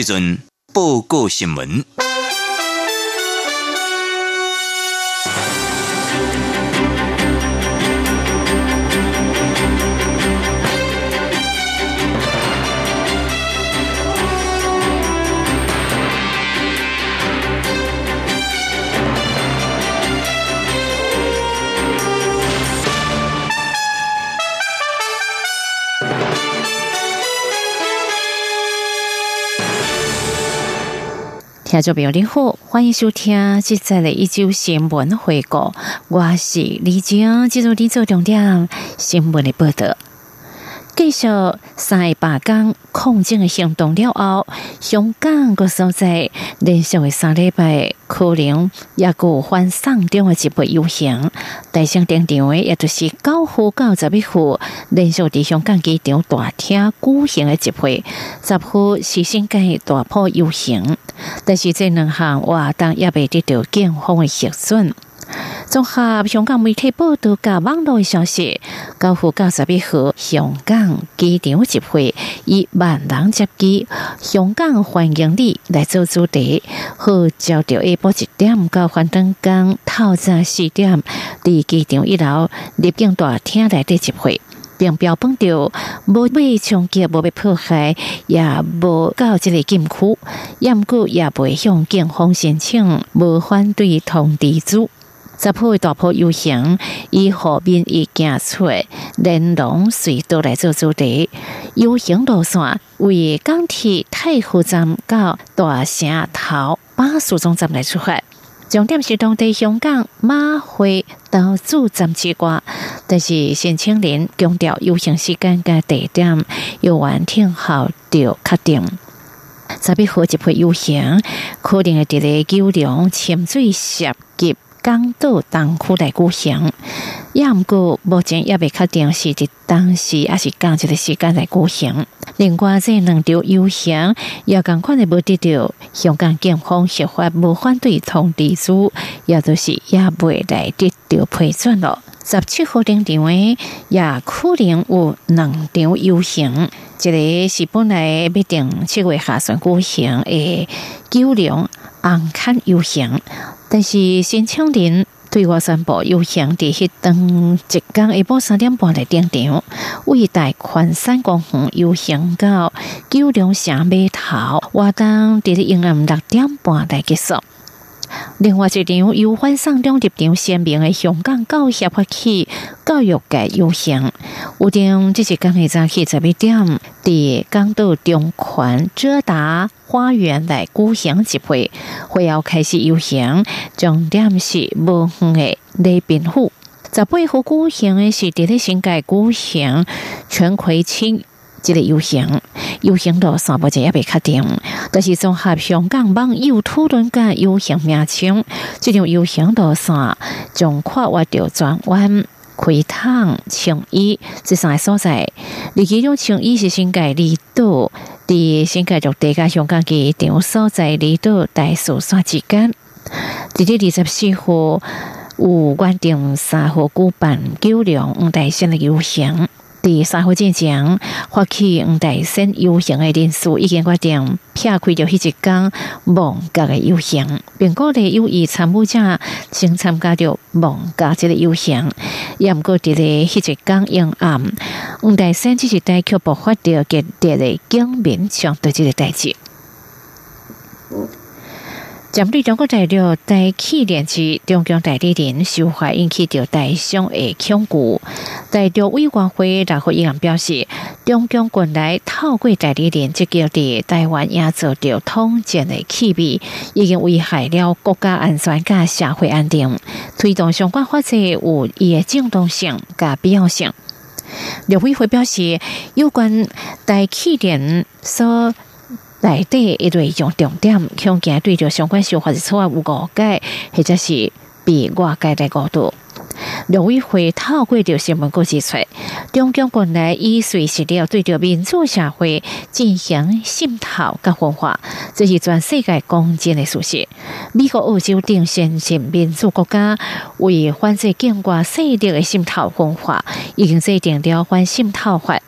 即阵报告新闻。听众朋友你好，欢迎收听即在的一周新闻回顾，我是李晶，记住你做重点新闻的报道。继续三八港抗争的行动了后，香港个所在连续的三礼拜可能也有反送中的集会游行，大声点场的也就是九号到十一号连续伫香港机场大厅举行的集会，十号是新界大埔游行，但是这两项活动也未得到警方的核准。综合香港媒体报道甲网络消息，高呼九十一号香港机场集会以万人接机，香港欢迎你来做主题，和照着下晡一点到反登港透早四点，伫机场一楼入境大厅内底集会，并标榜着无被冲击、无被迫害，也无到这个禁区，也毋过也未向警方申请无反对通知书。十铺大铺游行，以河边一行出连龙隧道来做主题。游行路线为港铁太湖站到大城头巴士总站来出发。重点是当地香港马会到主站之外，但是新青年强调游行时间甲地点由完听后就确定。十一号集会游行，可能会伫咧九龙潜水涉及。港岛东区来举行，也毋过目前也未确定是伫当时还是港一个时间来举行。另外，这两条游行也共款的无得到香港警方合法无反对通知书，也就是也未来得到批准咯。十七号顶场诶，也可能有两场游行，一个是本来必定七月下旬举行诶九龙红磡游行。但是申请人对外宣布，游行伫迄当一天下晡三点半来登场，为大宽山公园游行到九龙城码头，活动伫咧阴暗六点半来结束。另外一场由反送中立场鲜明的香港教协发起教育界游行，有定即是刚日早起十一点，伫港岛中环遮达花园来举行集会，会要开始游行，重点是无远的礼宾府。十八号举行的是伫咧新界举行全葵青。这个游行，游行路线目前也未确定，但是综合香港网友讨论嘅游行名称，这场游行路线将跨越到转弯、开塘、青衣这三个所在。而其中青衣是新界离岛，伫新界陆地甲香港机场所在离岛大屿山之间。伫咧二十四号有关定三号举办九龙五大线的游行。第三号进前，发起五大线游行的人数已经决定撇开了迄一天望甲的游行，并鼓励有意参与者先参加着望甲这个游行。也毋过伫咧迄一天阴暗，五大线只是带去爆发着极烈的警民相对这个代志。针对中国大陆在去年之中共代理人受害引起着台商的恐惧，大陆委员会大会议员表示，中共近来透过代理人积极伫台湾也做着统战的气味，已经危害了国家安全甲社会安定，推动相关法制有伊的正当性甲必要性。刘委会表示，有关代理人所内底一类重点，恐惊对着相关修法的草案有误解，或者是被外界的角度。陆委会透过着新闻稿指出，中共国内已随时了对着民主社会进行渗透甲分化，这是全世界公认的事实。美国、澳洲等先进民主国家为反制境外势力的渗透分化，已经制定了反渗透法，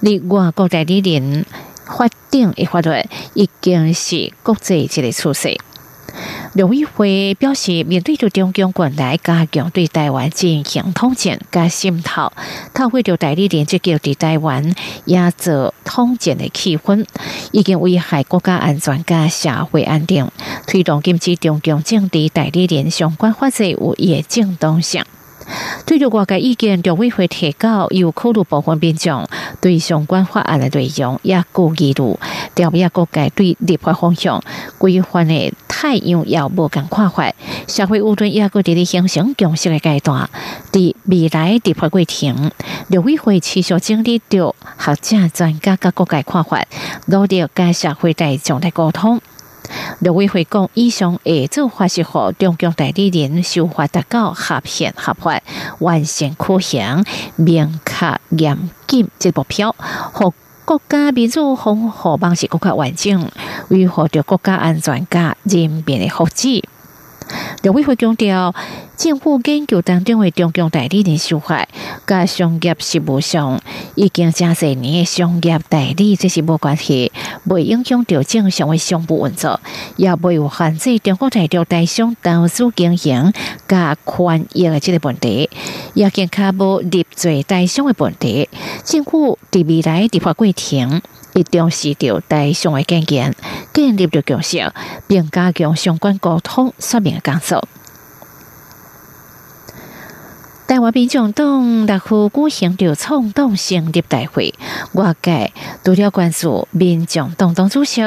例外国代理人。法定的法律已经是国际一个趋势。陆委会表示，面对着中共国内加强对台湾进行统战加渗透，透过着代理人积极对台湾也做统战的气氛，已经危害国家安全加社会安定，推动禁止中共政治代理人相关法制有业正当性。对着外界意见，陆委会提高，有考虑部分民众对相关法案的内容也顾疑虑，调也各界对立法方向规范的太阳也无共看法。社会舆论也搁伫咧形成共识的阶段，伫未来立法过程，陆委会持续整理着学者专家甲各界看法，努力甲社会大众来沟通。陆委会讲，以上下做法是和中共代理人修法达到合宪合法、完善可行、明确严谨这目标，和国家民主防护方式更加完整，维护着国家安全甲人民的福祉。陆委会强调，政府研究当中的中共代理人手法，甲商业事务上已经真侪年的商业代理，这是无关系，未影响到正常的商务运作，也未有限制中国大陆大商投资经营甲权益的这个问题，也更加无立罪大商的问题。政府伫未来立法过程。一定是着大上的建言，建立着共识，并加强相关沟通说明的工作。台湾民众党六号举行着创党成立大会，外界除了关注民众党党主席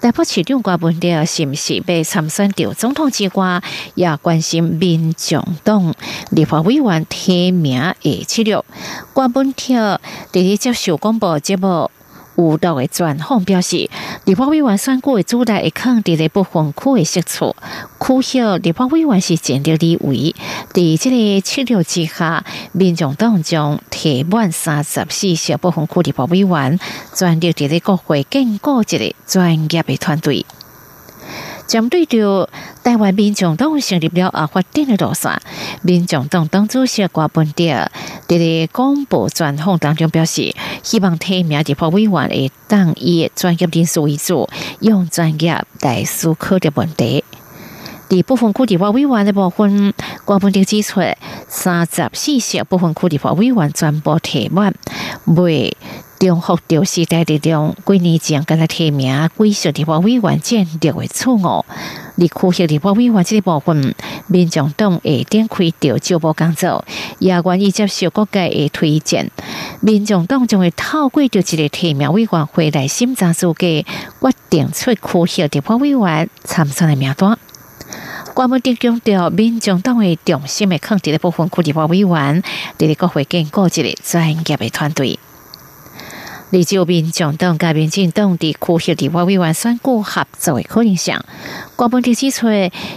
台北市长郭文鼎是不是被参选着总统之外，也关心民众党立法委员提名的资料。郭文德伫咧接受广播节目。有道的专访表示，立法委员选举的主题会肯定在部分区的设处，区晓立法委员是战略地位。在即个策略之下，民众党将提满三十四小部分区立法委员，专力在国会建构一个专业的团队。针对着台湾民众党成立了啊发展的路线，民众党党主席郭文德在咧广播专访当中表示，希望提名立法委员会当以专业人士为主，用专业来思考的问题。第部分区立法委员的部分，郭文德指出，三十四席部分区立法委员全部提满，未。中福调时代力量几年前跟他提名贵属立法委员建立为错误，立区县立法委员这部分，民众党会展开调招募工作，也愿意接受各界的推荐。民众党将会透过着一个提名委员会来审查资格，决定出区县立法委员参选的名单。关门定强调，民众党会重心的肯定的部分区立法委员，伫咧国会建构一个专业的团队。立就民众党甲民进党伫区县立法委员选举合作的可能性，国本地指出，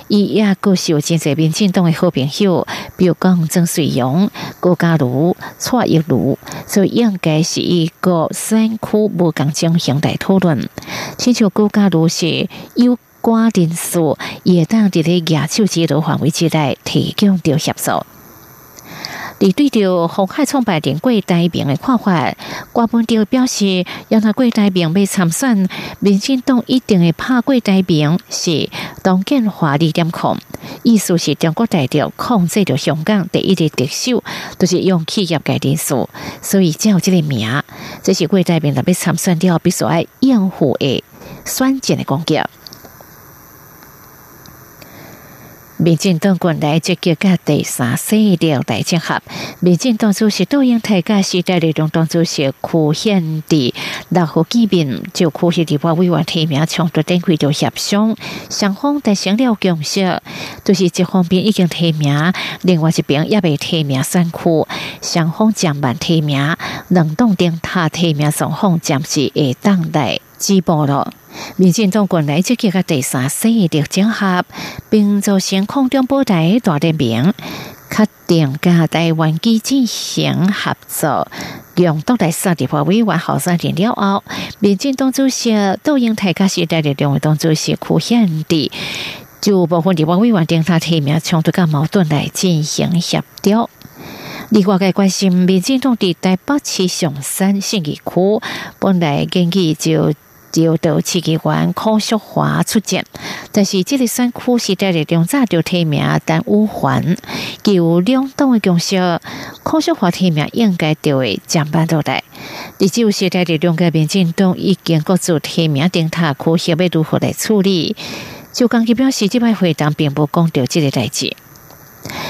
伊也个受真侪民进党的好朋友，比如讲曾水勇、郭家如、蔡玉如，所以应该是一个选区无共进行大讨论。请求郭家如是有关人数，也当伫咧亚洲之路范围之内提供着协助。伫对着红海创办人郭台铭的看法，郭本德表示，让他郭台铭要参选，民进党一定会拍郭台铭是当建华力点控，意思是中国大陆控制着香港第一的特首，都是用企业界人数，所以才有这个名。这是郭台铭特别参选了，必须要应付的选战的攻击。民进党军来积极甲第三势力来结合，民进党主席杜英台甲时代力量党主席柯显伫六号见面，就柯县地方委员提名抢夺顶会就协商，双方达成了共识，就是一方面已经提名，另外一边也未提名选区，双方将慢提名，两党定他提名双方暂时会当来止步了。民进党军来积极个第三势力整合，并造成空中部队大联名，确定甲台湾机进行合作。用到第三地方委员候选人了后，民进党主席杜英台甲时代的两位党主席柯显地，就部分地方委员定他提名冲突甲矛盾来进行协调。另外，个关心民进党伫台北市上山信义区，本来根据就。由到市议员柯淑华出战，但是这个选区是在力量早就提名，但无还有两党的共识，柯淑华提名应该就会降班到来。第九时代力量个民进党已经各自提名顶他可协要如何来处理，就刚去表示，这摆会谈并不讲到这个代志。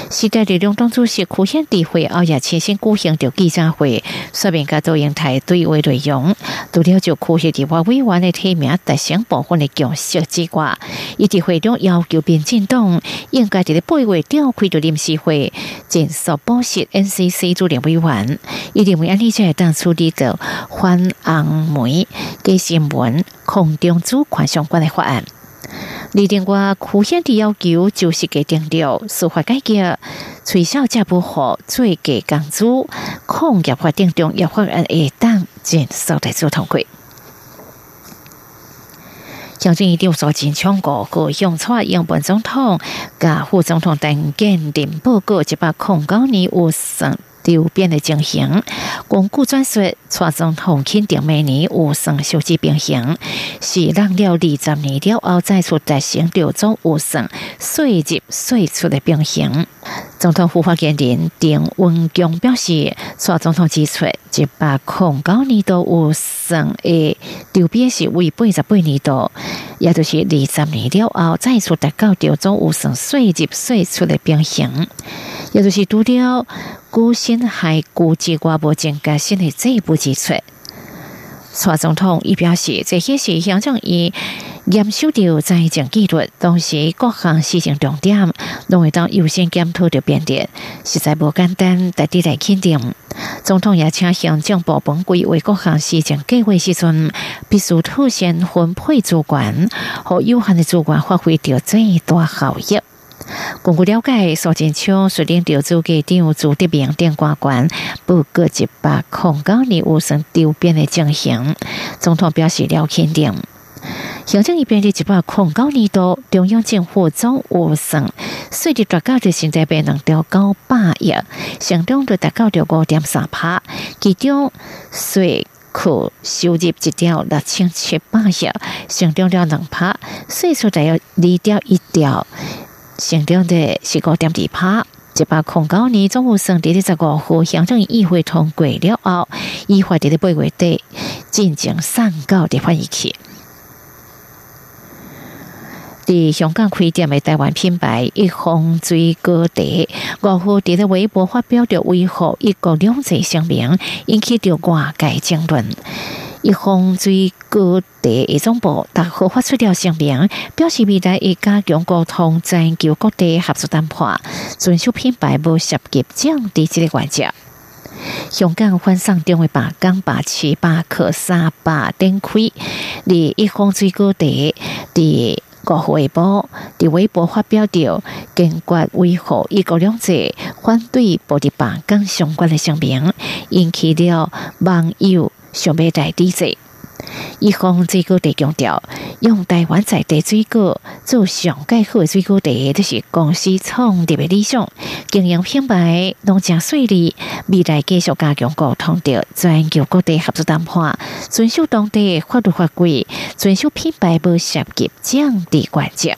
时代力量党主席柯显地会后也亲身举行着记者会，说明甲多用台对话内容。除了就柯显地方委员的提名达成部分的共识之外，伊伫会中要求民进党应该伫咧八月召开着临时会，尽速保释 NCC 主任委员。伊认为安尼才会当处理着反红梅嘅新闻空中主权相关的法案。另外，柯显的要求就是给定了司法改革，取消加不好最给工资，抗业法定中要法案一旦尽速来做通过。将军一定所进抢过和用错英本总统、甲副总统等鉴定报告，一百控告你无算。周边的情形，公股转说，蔡总统肯定每年有算收支平衡，是让了二十年了后再出达成六种有算税入税出的平衡。总统府发言人丁文强表示，蔡总统指出，一百零九年度有算的周边是为八十八年度，也就是二十年了后再次达到六种有算税入税出的平衡。也就是除了古新还估计我无增加新的这一步基础。蔡总统亦表示，这些是象征以严守着财政纪律，同时各项事情重点拢会当优先检讨着变点，实在无简单，特地来肯定。总统也请行政部门规划各项事情计划时阵，必须妥善分配主管和有限的主管发挥着最大效益。根据了解，苏建昌率领调组给长朱德明等官员报告一百空九年无算周边的情形。总统表示了肯定。行政一边的一百空九年度，中央政府总无算税入达到的现在变能调高百亿，相当于达到着五点三趴，其中税库收入一条六千七百亿，相当了两趴，税收大约二点一条。成长的是五点二趴，一百空九年总务省第二十五户乡镇议会通过了后，依法伫咧八月底进行上告的翻译期。伫香港开店的台湾品牌一方水果茶，五号伫咧微博发表着维护一国两制声明，引起着外界争论。一方水果茶一总部大号发出了声明，表示未来会加强沟通，全球各地合作谈判，遵守品牌无涉及降低这个原则。香港换上定位八港八七八克三八点开，离一方水果茶伫国微博伫微博发表着坚决维护一国两制，反对暴力八港相关的声明，引起了网友。想要在地者，一方水果地强调，用台湾在地水果做上盖好的水果地，这是公司创立的理想。经营品牌拢正顺利，未来继续加强沟通着全球各地合作谈判，遵守当地法律法规，遵守品牌无涉及降低关键。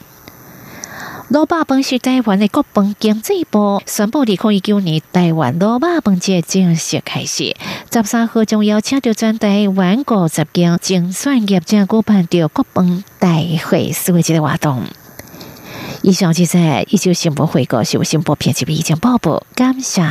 罗巴本是台湾的国本经济部宣布，二零一九年台湾罗巴本节正式开始。十三号将邀请到全台湾五十间精选业者举办着国本大会，思维节的活动。以上就在一九新闻会稿，新闻新播编辑意见报报，感谢